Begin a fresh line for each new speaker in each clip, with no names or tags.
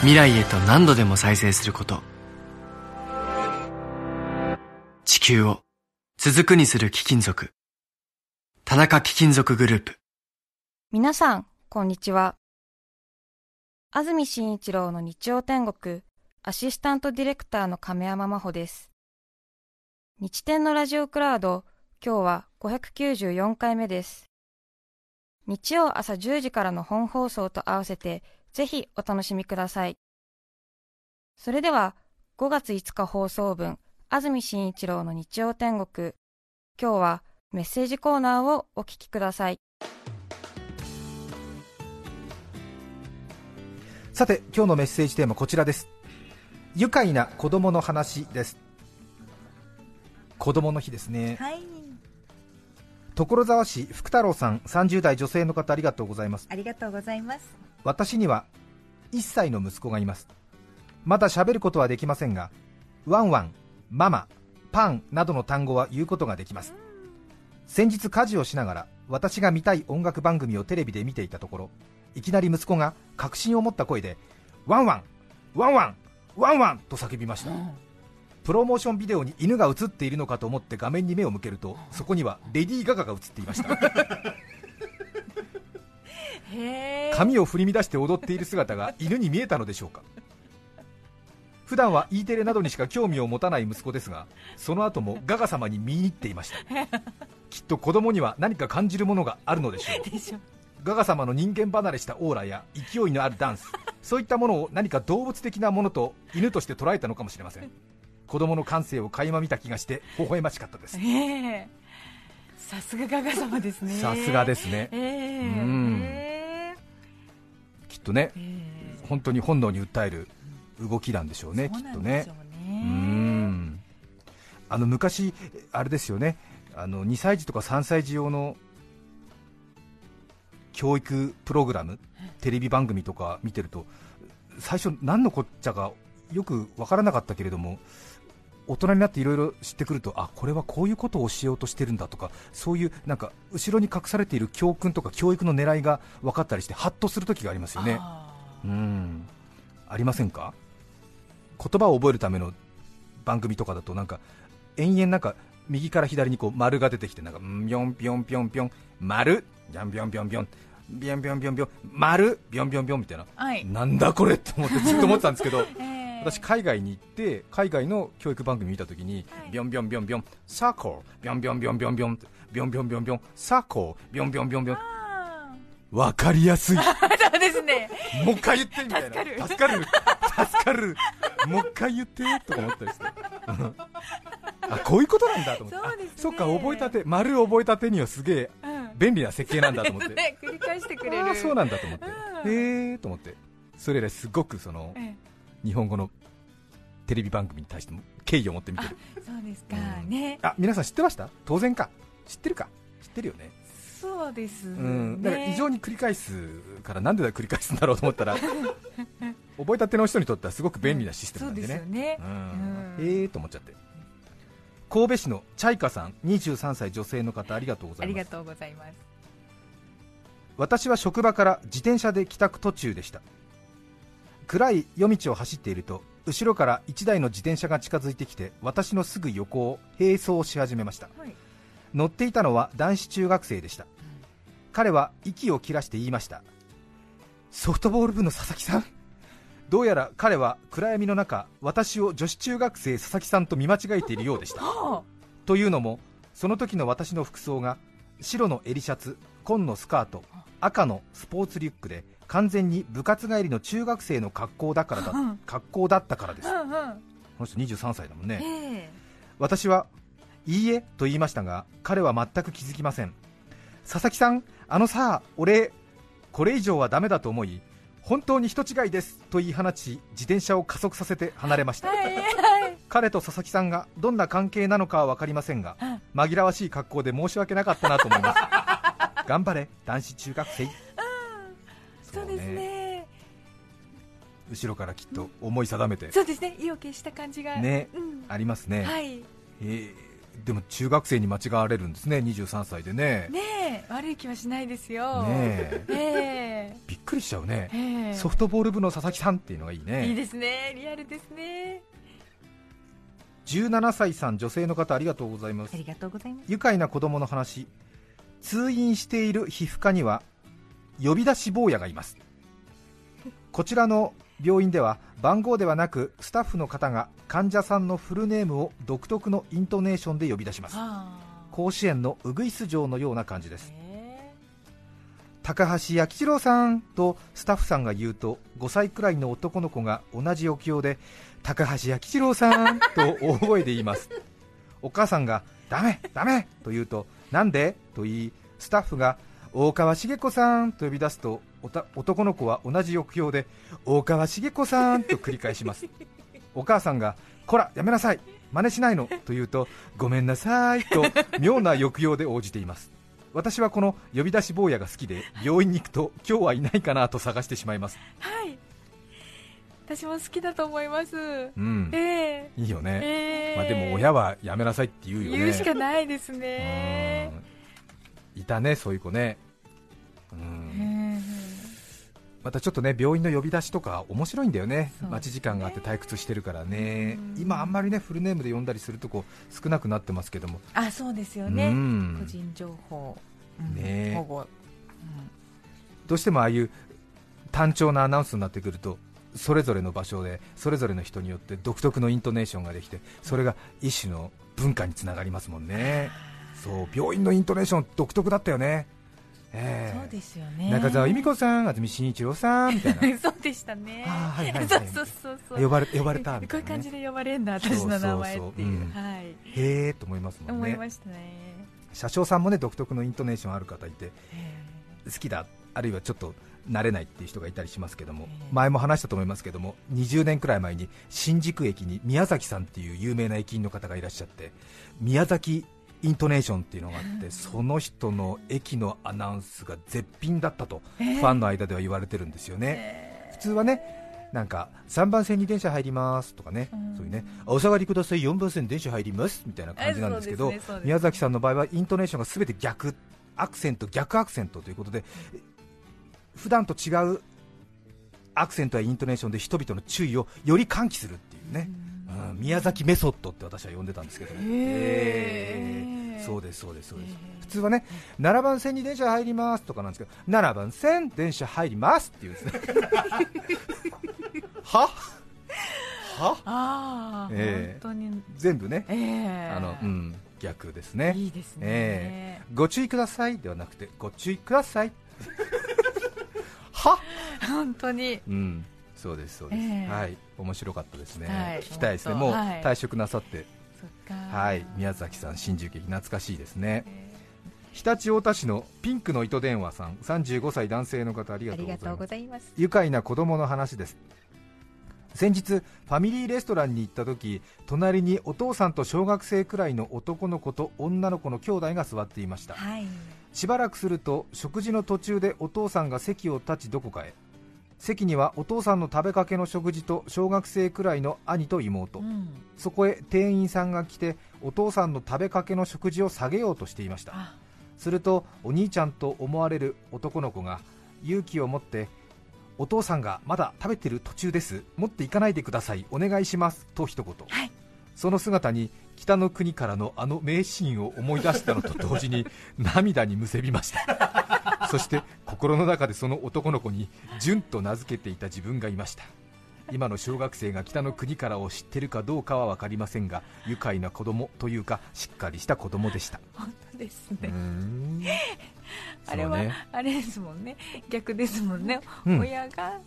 未来へと何度でも再生すること地球を続くにする貴金属田中貴金属グループ
皆さん、こんにちは。安住紳一郎の日曜天国、アシスタントディレクターの亀山真帆です。日天のラジオクラウド、今日は594回目です。日曜朝10時からの本放送と合わせて、ぜひお楽しみください。それでは、5月5日放送分、安住紳一郎の日曜天国、今日はメッセージコーナーをお聞きください。
さて今日のメッセージテーマこちらです愉快な子供の話です子供の日ですね、
はい、
所沢市福太郎さん30代女性の方ありがとうございます
ありがとうございます。
私には1歳の息子がいます。まだ喋ることはできませんがワンワンママパンなどの単語は言うことができます。先日家事をしながら私が見たい音楽番組をテレビで見ていたところいきなり息子が確信を持った声でワンワンワンワンワンワンと叫びました、プロモーションビデオに犬が映っているのかと思って画面に目を向けるとそこにはレディー・ガガが映っていました。髪を振り乱して踊っている姿が 犬に見えたのでしょうか。普段は E テレなどにしか興味を持たない息子ですがその後もガガ様に見入っていました。きっと子供には何か感じるものがあるのでしょう。ガガ様の人間離れしたオーラや勢いのあるダンス そういったものを何か動物的なものと犬として捉えたのかもしれません。子供の感性を垣間見た気がして微笑ましかったです。
ええさすがガガ様ですね。
さすがですね。
ええ
うん。
え
きっとね
ええ。
本当に本能に訴える動きなんでしょうねきっとね。
う。
ん。あの昔、あれですよね。あの2歳児とか3歳児用の教育プログラム、テレビ番組とか見てると、最初、何のこっちゃかよく分からなかったけれども、大人になっていろいろ知ってくるとあこれはこういうことを教えようとしてるんだとかそういうなんか後ろに隠されている教訓とか教育の狙いが分かったりしてハッとする時がありますよね。うん。ありませんか？言葉を覚えるための番組とかだとなんか延々なんか右から左にこう丸が出てきてなんかんョンんョンんョンんョン丸ビョンビョンビョンぴょんビョンビョンビョンビョン丸ビョンビョンビョンみたいな、
はい、
なんだこれって思ってずっと思ってたんですけど、
えー。
私、海外に行って海外の教育番組見たときに、ビョンビョンビョンビョン、サーコー、ビョンビョンビョンビョンビョン、ビョンビョンビョンビョン、サーコー、ビョンビョンビョンビョン、わかりやすい。
そうですね。
もう一回言ってみたいな。助かる。助かる。もう一回言ってとか思ったりして。あ、こういうことなんだと思って。
そ
っか、覚えたて、丸覚えたてにはすげえ便利な設計なんだと思って。
繰り返してくれる。
そうなんだと思って。ええと思って。それらすごくその、日本語のテレビ番組に対しても敬意を持って見てる。
えそうですか。
うん。
ね。
あ皆さん知ってました？当然か。知ってるか？知ってるよね。
そうですね。
うん、だから異常に繰り返すからなんでだ繰り返すんだろうと思ったら 覚えたての人にとってはすごく便利なシステムなんでね、
ね。
えーと思っちゃって。神戸市のチャイカさん23歳女性の方ありがとうございます。
ありがとうございます。
私は職場から自転車で帰宅途中でした暗い夜道を走っていると後ろから1台の自転車が近づいてきて私のすぐ横を並走し始めました。
はい。
乗っていたのは男子中学生でした。彼は息を切らして言いました。ソフトボール部の佐々木さん？どうやら彼は暗闇の中私を女子中学生佐々木さんと見間違えているようでした。
は
というのもその時の私の服装が白の襟シャツ紺のスカート赤のスポーツリュックで完全に部活帰りの中学生の格好だからだ。
うん。
格好だったからです。
あ。うんうん。
この人23歳だもんね。
ええ。
私はいいえと言いましたが彼は全く気づきません。佐々木さんあのさ俺これ以上はダメだと思い本当に人違いですと言い放ち自転車を加速させて離れました。
はいはい。
彼と佐々木さんがどんな関係なのかは分かりませんが
うん。
紛らわしい格好で申し訳なかったなと思います。頑張れ男子中学生
そうですね。
後ろからきっと思い定めて。
そうですね。意を決した感じが。
ね。
うん。
ありますね、
はい。
えーでも中学生に間違われるんですね。23歳でね。
ねえ。悪い気はしないですよ。
ねえ。
え
びっくりしちゃうね。
ええ。え
ソフトボール部の佐々木さんっていうのがいいね。
いいですね。リアルですね。
17歳さん女性の方ありがとうございます。
ありがとうございます。
愉快な子供の話。通院している皮膚科には呼び出し坊やがいます。こちらの病院では番号ではなくスタッフの方が患者さんのフルネームを独特のイントネーションで呼び出します。
あ
甲子園のウグイス城のような感じです。
え
高橋弥吉郎さんとスタッフさんが言うと5歳くらいの男の子が同じ置用で高橋弥吉郎さんと大声で言います。お母さんがダメダメと言うとなんで？と言いスタッフが大川茂子さんと呼び出すとおた男の子は同じ抑揚で大川茂子さんと繰り返します。お母さんがこらやめなさい。真似しないの。と言うとごめんなさいと妙な抑揚で応じています。私はこの呼び出し坊やが好きで病院に行くと今日はいないかなと探してしまいます。
はい。私も好きだと思います。
うん。
ええ。
いいよね、
ええ。
まあ、でも親はやめなさいって言うよね。
言うしかないですね。
うんいたねそういう子ね、う
え
ん、
え
またちょっとね病院の呼び出しとか面白いんだよね。
そう
待ち時間があって退屈してるからね。
うん。
今あんまりねフルネームで呼んだりするとこ少なくなってますけども。
あそうですよ
う
ね
ん。
個人情報。うん。
ね。え
保護。
どうしてもああいう単調なアナウンスになってくるとそれぞれの場所でそれぞれの人によって独特のイントネーションができてそれが一種の文化につながりますもんねそう病院のイントネーション独特だったよね、ええ。
そうですよね。
中澤由美子さん、安住紳一郎さんみたいな。
そうでしたね。
あーはいはいはい。
そうそうそう
呼ばれ呼ばれたみたいな、
こういう感
ね、
じで呼ばれるんだ私の名前っていう。
そうそうそううん。
はい。
へえと思いますもんね。
思いましたね。
車掌さんもね独特のイントネーションある方いて
え
好きだあるいはちょっと慣れないっていう人がいたりしますけども、
ええ。
前も話したと思いますけども20年くらい前に新宿駅に宮崎さんっていう有名な駅員の方がいらっしゃって宮崎イントネーションっていうのがあって、その人の駅のアナウンスが絶品だったと、
ええ
ファンの間では言われてるんですよね、
え
普通はねなんか3番線に電車入りますとかね、
うん。
そういうねお下がりください4番線電車入りますみたいな感じなんですけど
ねそうです。
宮崎さんの場合はイントネーションが全て逆アクセント逆アクセントということで普段と違うアクセントやイントネーションで人々の注意をより喚起するっていうね、うん宮崎メソッドって私は呼んでたんですけどね、えー。そうですそうですそうです、普通はね7番線に電車入りますとかなんですけど7番線電車入りますっていうんですね。は？は？
ああ、
ええ
本当に。
全部ね、
ええ
あのうん、逆ですね。
いいですね、
えご注意くださいではなくてご注意ください。は？
本当に。
うんそうですそうです、
ええ。
はい。面白かったですね。
はい。
聞きたいですね。もう退職なさって。
そっか。
はい。宮崎さん新宿駅懐かしいですね。
え
常陸太田市のピンクの糸電話さん。35歳男性の方あり
がとう
がとうございます。
ございます。
愉快な子供の話です。先日ファミリーレストランに行った時隣にお父さんと小学生くらいの男の子と女の子の兄弟が座っていました。
はい。
しばらくすると食事の途中でお父さんが席を立ちどこかへ席にはお父さんの食べかけの食事と小学生くらいの兄と妹、
うん。
そこへ店員さんが来てお父さんの食べかけの食事を下げようとしていました。
あ。
するとお兄ちゃんと思われる男の子が勇気を持ってお父さんがまだ食べてる途中です。持っていかないでください。お願いします。と一言、
はい。
その姿に北の国からのあの名シーンを思い出したのと同時に涙にむせびましたそして心の中でその男の子に純と名付けていた自分がいました。今の小学生が北の国からを知ってるかどうかは分かりませんが愉快な子供というかしっかりした子供でした。
本当ですね、
ん。
あれは、あれですもんね。逆ですもんね、
うん。
親が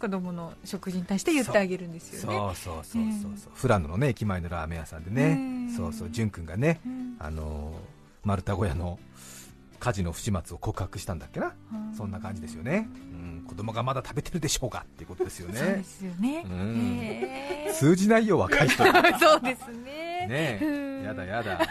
子供の食事に対して言ってあげるんですよね。
そうそうそうそうそう、富良野のね駅前のラーメン屋さんでね、
うん。
そうそう潤くんがね、
うん。
あのー丸太小屋の家事の不始末を告白したんだっけな、
うん。
そんな感じですよね、うん、子供がまだ食べてるでしょうかっていうことですよ
そうで
ね
すよね。
うん。
へ
数字ないよ若い人。
そうですね。
え。
うん。
やだやだ。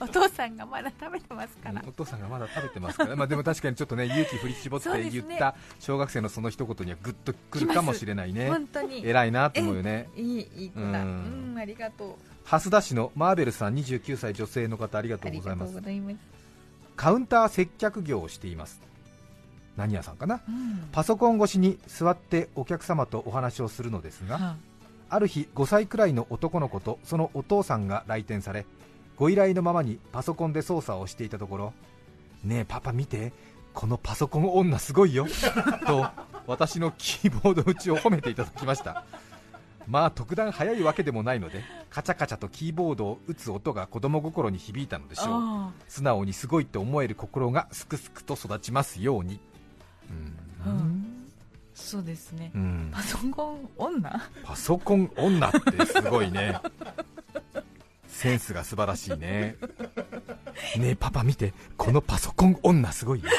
お父さんがまだ食べてますから。
お父さんがまだ食べてますから、まあ、でも確かにちょっとね勇気振り絞って言った小学生のその一言にはグッとくるかもしれないね。
本当に。
偉いなと思うよね。
いいいい子だ。
う
うんん、ありがとう。
蓮田市のマーベルさん29歳女性の方ありがと
ありがと
うございます。
うございます。
カウンター接客業をしています。何屋さんかな？
うん。
パソコン越しに座ってお客様とお話をするのですが
は
あ。る日5歳くらいの男の子とそのお父さんが来店されご依頼のままにパソコンで操作をしていたところねえパパ見てこのパソコン女すごいよと私のキーボード打ちを褒めていただきましたまあ特段早いわけでもないのでカチャカチャとキーボードを打つ音が子供心に響いたのでしょう。
あ
素直にすごいと思える心がすくすくと育ちますように。
ーうん。そうですね。
う。ん。
パソコン女？
パソコン女ってすごいね。センスが素晴らしいね。ねえパパ見て。このパソコン女すごいよ。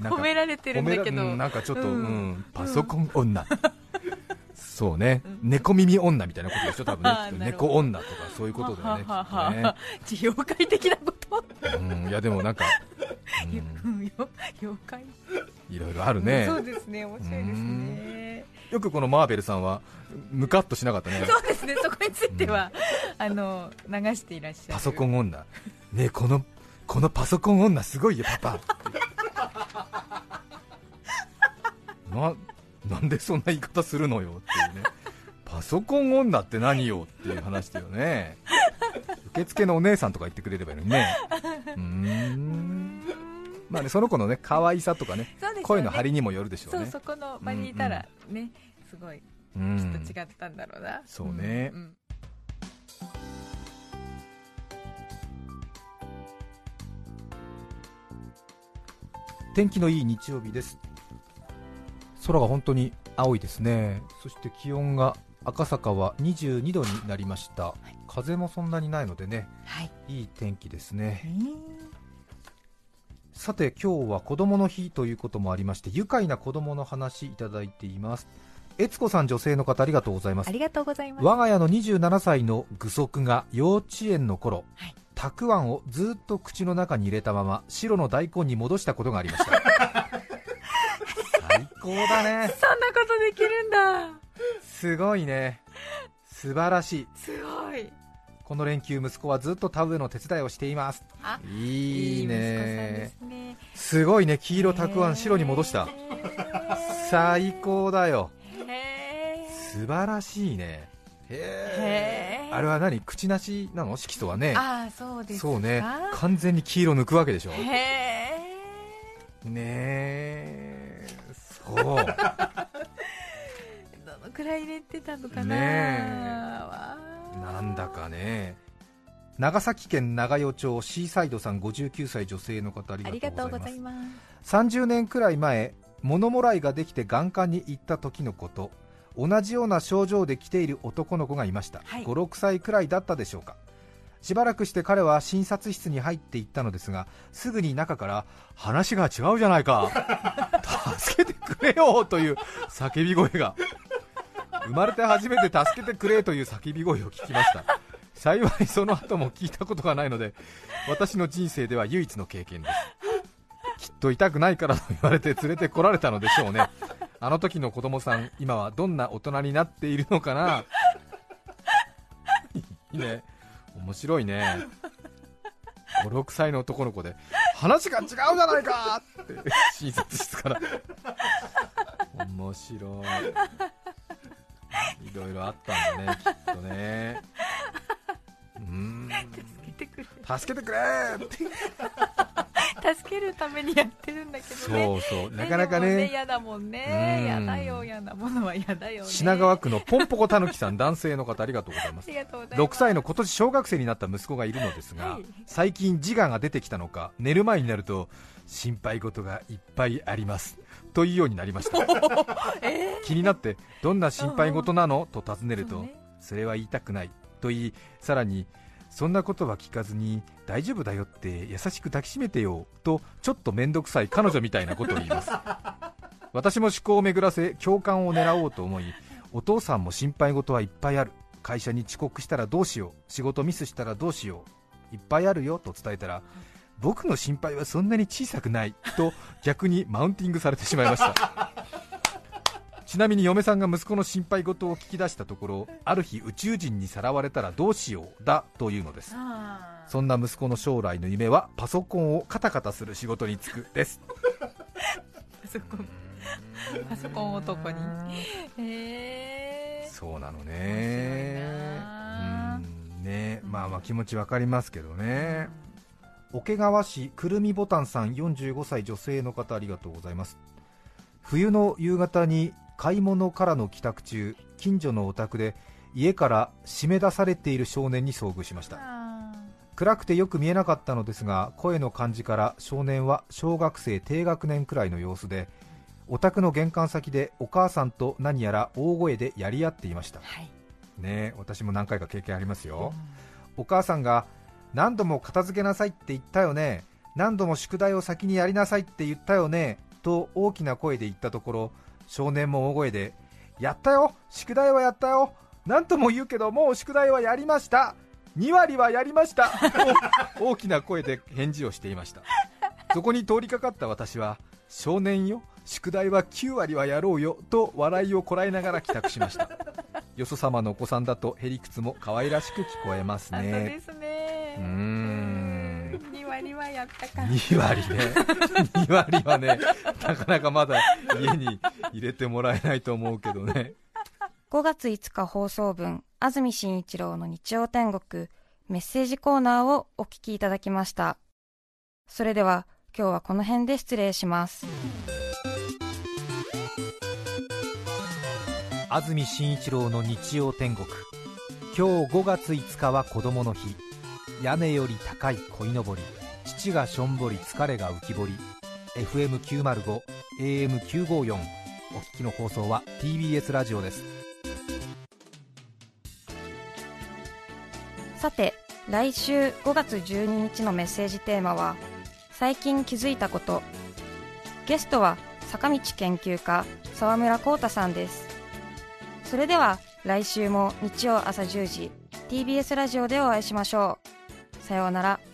なんか
褒められてるんだけど。
うんなんかちょっと、う
うんん。
パソコン女、そうね、
うん。
猫耳女みたいなことでしょ多分ね。猫女とかそういうことだよね
はは
きっとね
妖怪的なこと、
うん、いやでもなんか、
妖怪、
いろいろあるね。
そうですね。面白いですね。
よくこのマーベルさんはムカッとしなかったね。
そうですね。そこについては、あの流していらっしゃる。
パソコン女。ねえこのこのパソコン女すごいよパパ ななんでそんな言い方するのよっていうね。パソコン女って何よっていう話だよね。受付のお姉さんとか言ってくれればいいのにね。うーん。まあねその子のね可愛さとかね
ね。
声の張りにもよるでしょう
そう
ね
そこの場にいたらね、すごい
うん。
きっと違ったんだろうな、
そうね。
んん。
天気のいい日曜日です空が本当に青いですね。そして気温が赤坂は22度になりました、風もそんなにないのでね。
はい。
いい天気ですね。さて今日は子供の日ということもありまして愉快な子供の話いただいています。悦子さん女性の方ありがとうございます。
ありがとうございます。
我が家の27歳の具足が幼稚園の頃、
はい。
たくあんをずっと口の中に入れたまま白の大根に戻したことがありました。最高だね。
そんなことできるんだ。
すごいね。素晴らしい。
すごい。
この連休息子はずっと田植えの手伝いをしています。
あ
いいね。
すね。
すごいね。黄色たくあん白に戻した。
へ
最高だよ。素晴らしいね。へ
ー。
えあれは何？口なしなの？色素はね。
ああそうですか。
そうね。完全に黄色抜くわけでしょ。
へえ
ねえ
どのくらい入れてたのかな、
なんだかね。長崎県長与町シーサイドさん59歳女性の方あり
がとうご
ざいま
す。
30年くらい前物もらいができて眼科に行った時のこと。同じような症状で来ている男の子がいました、
はい。
56歳くらいだったでしょうかしばらくして彼は診察室に入っていったのですがすぐに中から話が違うじゃないか。助けてくれよという叫び声が。生まれて初めて助けてくれという叫び声を聞きました。幸いその後も聞いたことがないので私の人生では唯一の経験です。きっと痛くないからと言われて連れてこられたのでしょうね。あの時の子供さん今はどんな大人になっているのかな。いいね。面白いね。56歳の男の子で。話が違うじゃないか！って診察室から。面白い。いろいろあったんだねきっとね。うーん。
助けてくれ。
助けてくれって
助けるためにやってるんだけどね。
そうそう。なかなかね。
嫌だもんね。
うん。
嫌だよ嫌なものは嫌だよね。
品川区のポンポコたぬきさん男性の方ありがとうございます。
います。
6歳の今年小学生になった息子がいるのですが、
はい。
最近自我が出てきたのか寝る前になると心配事がいっぱいあります。というようになりました。
え
気になってどんな心配事なの？と尋ねると
ね。
それは言いたくない。と言いさらにそんなことは聞かずに大丈夫だよって優しく抱きしめてよとちょっと面倒くさい彼女みたいなことを言います。私も思考を巡らせ共感を狙おうと思いお父さんも心配事はいっぱいある。会社に遅刻したらどうしよう。仕事ミスしたらどうしよう。いっぱいあるよと伝えたら僕の心配はそんなに小さくないと逆にマウンティングされてしまいましたちなみに嫁さんが息子の心配事を聞き出したところある日宇宙人にさらわれたらどうしようだというのです。そんな息子の将来の夢はパソコンをカタカタする仕事に就くです。
パソコンパソコン男に。へえ。
そうなのね。うん。ね。まあまあ気持ちわかりますけどね。桶川市くるみボタンさん45歳女性の方ありがとうございます。冬の夕方に買い物からの帰宅中近所のお宅で家から締め出されている少年に遭遇しました。暗くてよく見えなかったのですが声の感じから少年は小学生低学年くらいの様子でお宅の玄関先でお母さんと何やら大声でやり合っていました、
はい、
ね私も何回か経験ありますよ、うん、お母さんが何度も片付けなさいって言ったよね。何度も宿題を先にやりなさいって言ったよねと大きな声で言ったところ少年も大声でやったよ宿題はやったよ何とも言うけどもう宿題はやりました。2割はやりました。と 大きな声で返事をしていました。そこに通りかかった私は少年よ宿題は9割はやろうよと笑いをこらえながら帰宅しました。よそ様のお子さんだとへりくつも可愛らしく聞こえますね。
そうですね。
うん。
2割はやったか
2割ね。2割はねなかなかまだ家に入れてもらえないと思うけどね。
5月5日放送分安住紳一郎の日曜天国メッセージコーナーをお聞きいただきました。それでは今日はこの辺で失礼します。
安住紳一郎の日曜天国。今日5月5日は子供の日。屋根より高い鯉のぼり父がしょんぼり疲れが浮き彫り。FM905 AM954 お聞きの放送は TBS ラジオです。
さて来週5月12日のメッセージテーマは最近気づいたこと。ゲストは坂道研究家沢村浩太さんです。それでは来週も日曜朝10時 TBS ラジオでお会いしましょう。さようなら。